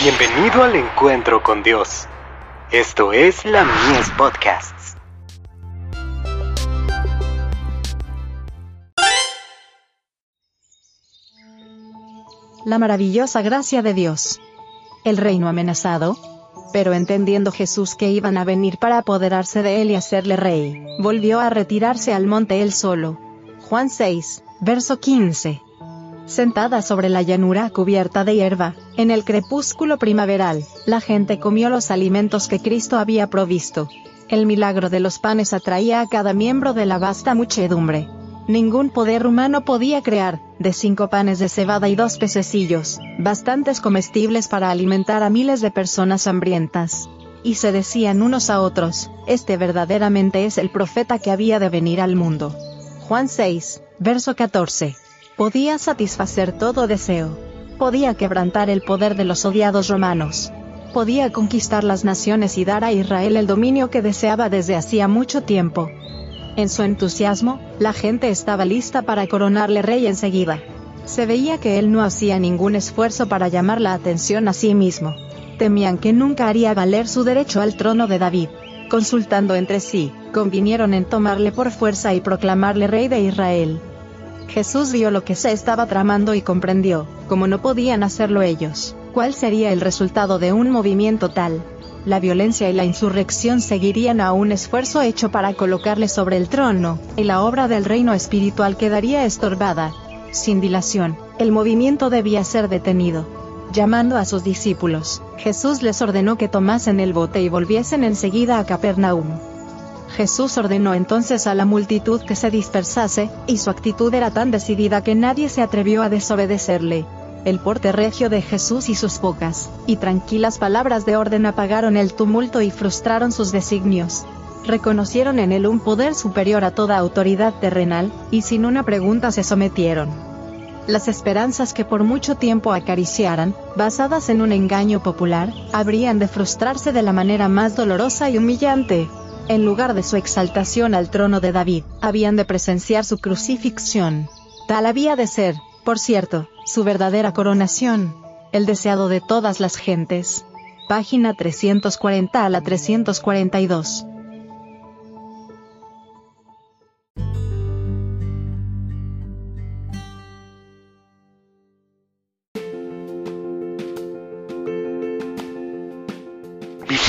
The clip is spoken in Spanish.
Bienvenido al encuentro con Dios. Esto es la Mies Podcasts. La maravillosa gracia de Dios. El reino amenazado. Pero entendiendo Jesús que iban a venir para apoderarse de él y hacerle rey, volvió a retirarse al monte él solo. Juan 6, verso 15 sentada sobre la llanura cubierta de hierba, en el crepúsculo primaveral, la gente comió los alimentos que Cristo había provisto. El milagro de los panes atraía a cada miembro de la vasta muchedumbre. Ningún poder humano podía crear, de cinco panes de cebada y dos pececillos, bastantes comestibles para alimentar a miles de personas hambrientas. Y se decían unos a otros, este verdaderamente es el profeta que había de venir al mundo. Juan 6, verso 14 podía satisfacer todo deseo. Podía quebrantar el poder de los odiados romanos. Podía conquistar las naciones y dar a Israel el dominio que deseaba desde hacía mucho tiempo. En su entusiasmo, la gente estaba lista para coronarle rey enseguida. Se veía que él no hacía ningún esfuerzo para llamar la atención a sí mismo. Temían que nunca haría valer su derecho al trono de David. Consultando entre sí, convinieron en tomarle por fuerza y proclamarle rey de Israel. Jesús vio lo que se estaba tramando y comprendió, como no podían hacerlo ellos, cuál sería el resultado de un movimiento tal. La violencia y la insurrección seguirían a un esfuerzo hecho para colocarle sobre el trono, y la obra del reino espiritual quedaría estorbada. Sin dilación, el movimiento debía ser detenido. Llamando a sus discípulos, Jesús les ordenó que tomasen el bote y volviesen enseguida a Capernaum. Jesús ordenó entonces a la multitud que se dispersase, y su actitud era tan decidida que nadie se atrevió a desobedecerle. El porte regio de Jesús y sus pocas, y tranquilas palabras de orden apagaron el tumulto y frustraron sus designios. Reconocieron en él un poder superior a toda autoridad terrenal, y sin una pregunta se sometieron. Las esperanzas que por mucho tiempo acariciaran, basadas en un engaño popular, habrían de frustrarse de la manera más dolorosa y humillante en lugar de su exaltación al trono de David, habían de presenciar su crucifixión. Tal había de ser, por cierto, su verdadera coronación, el deseado de todas las gentes. Página 340 a la 342.